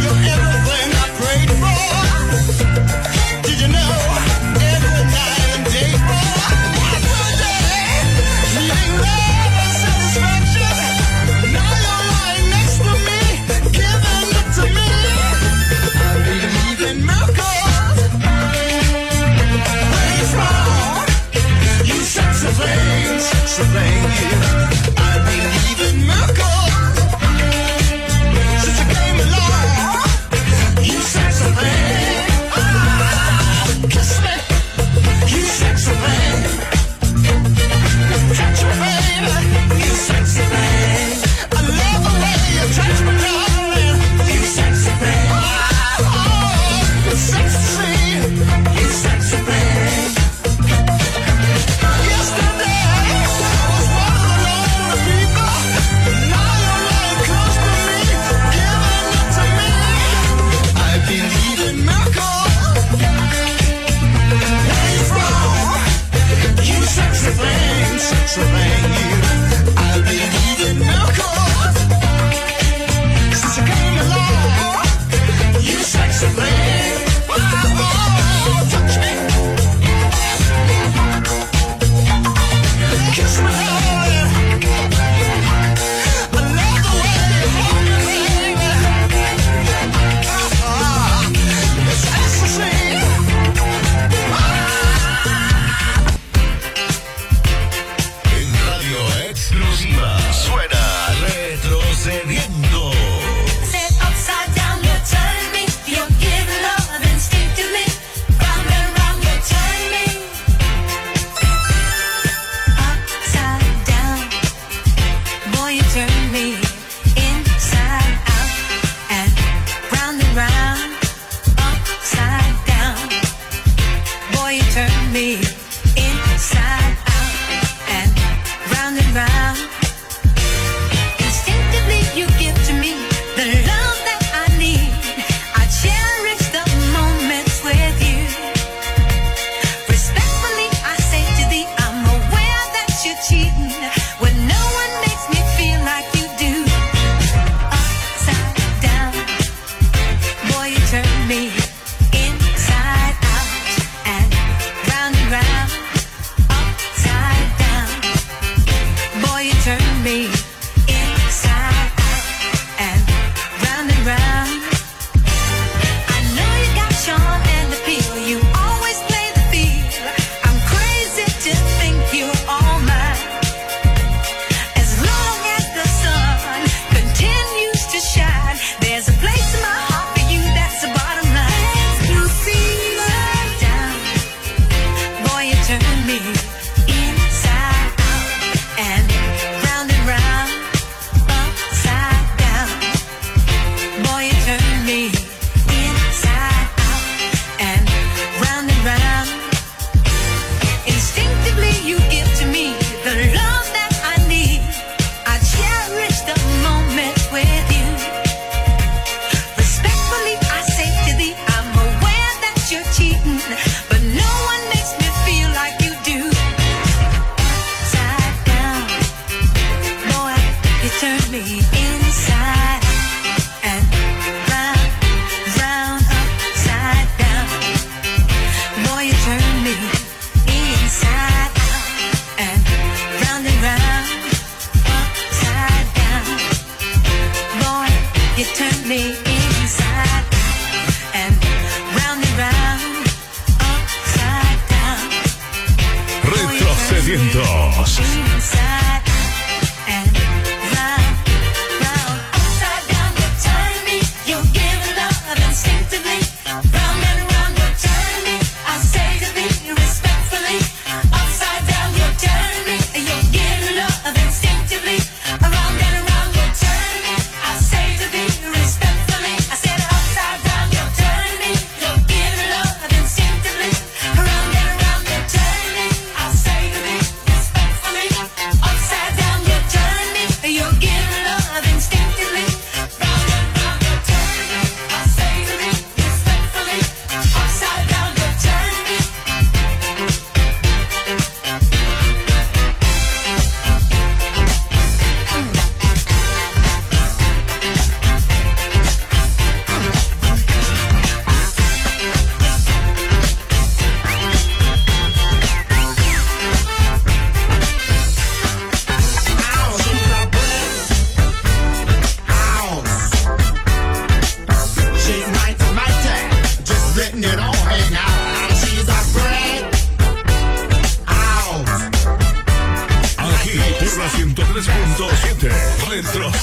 you're everything I prayed for? Did you know me.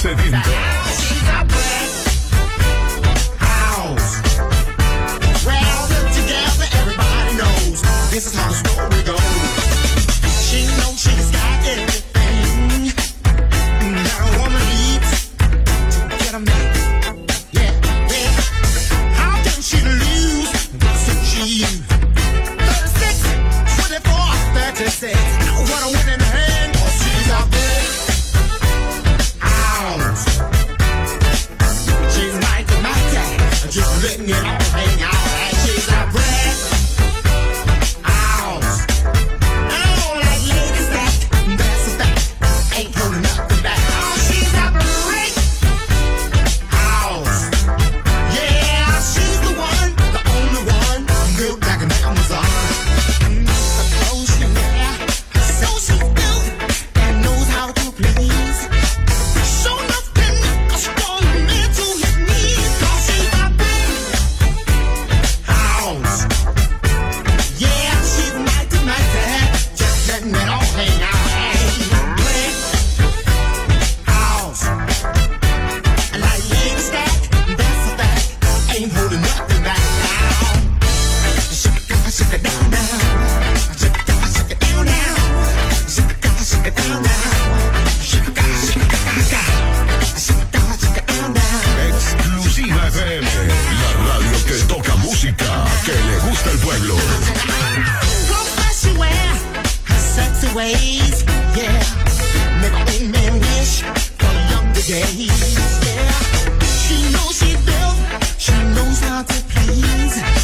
sedenta. ways, yeah. Making me wish for younger days, yeah. She knows she's built, she knows how to please.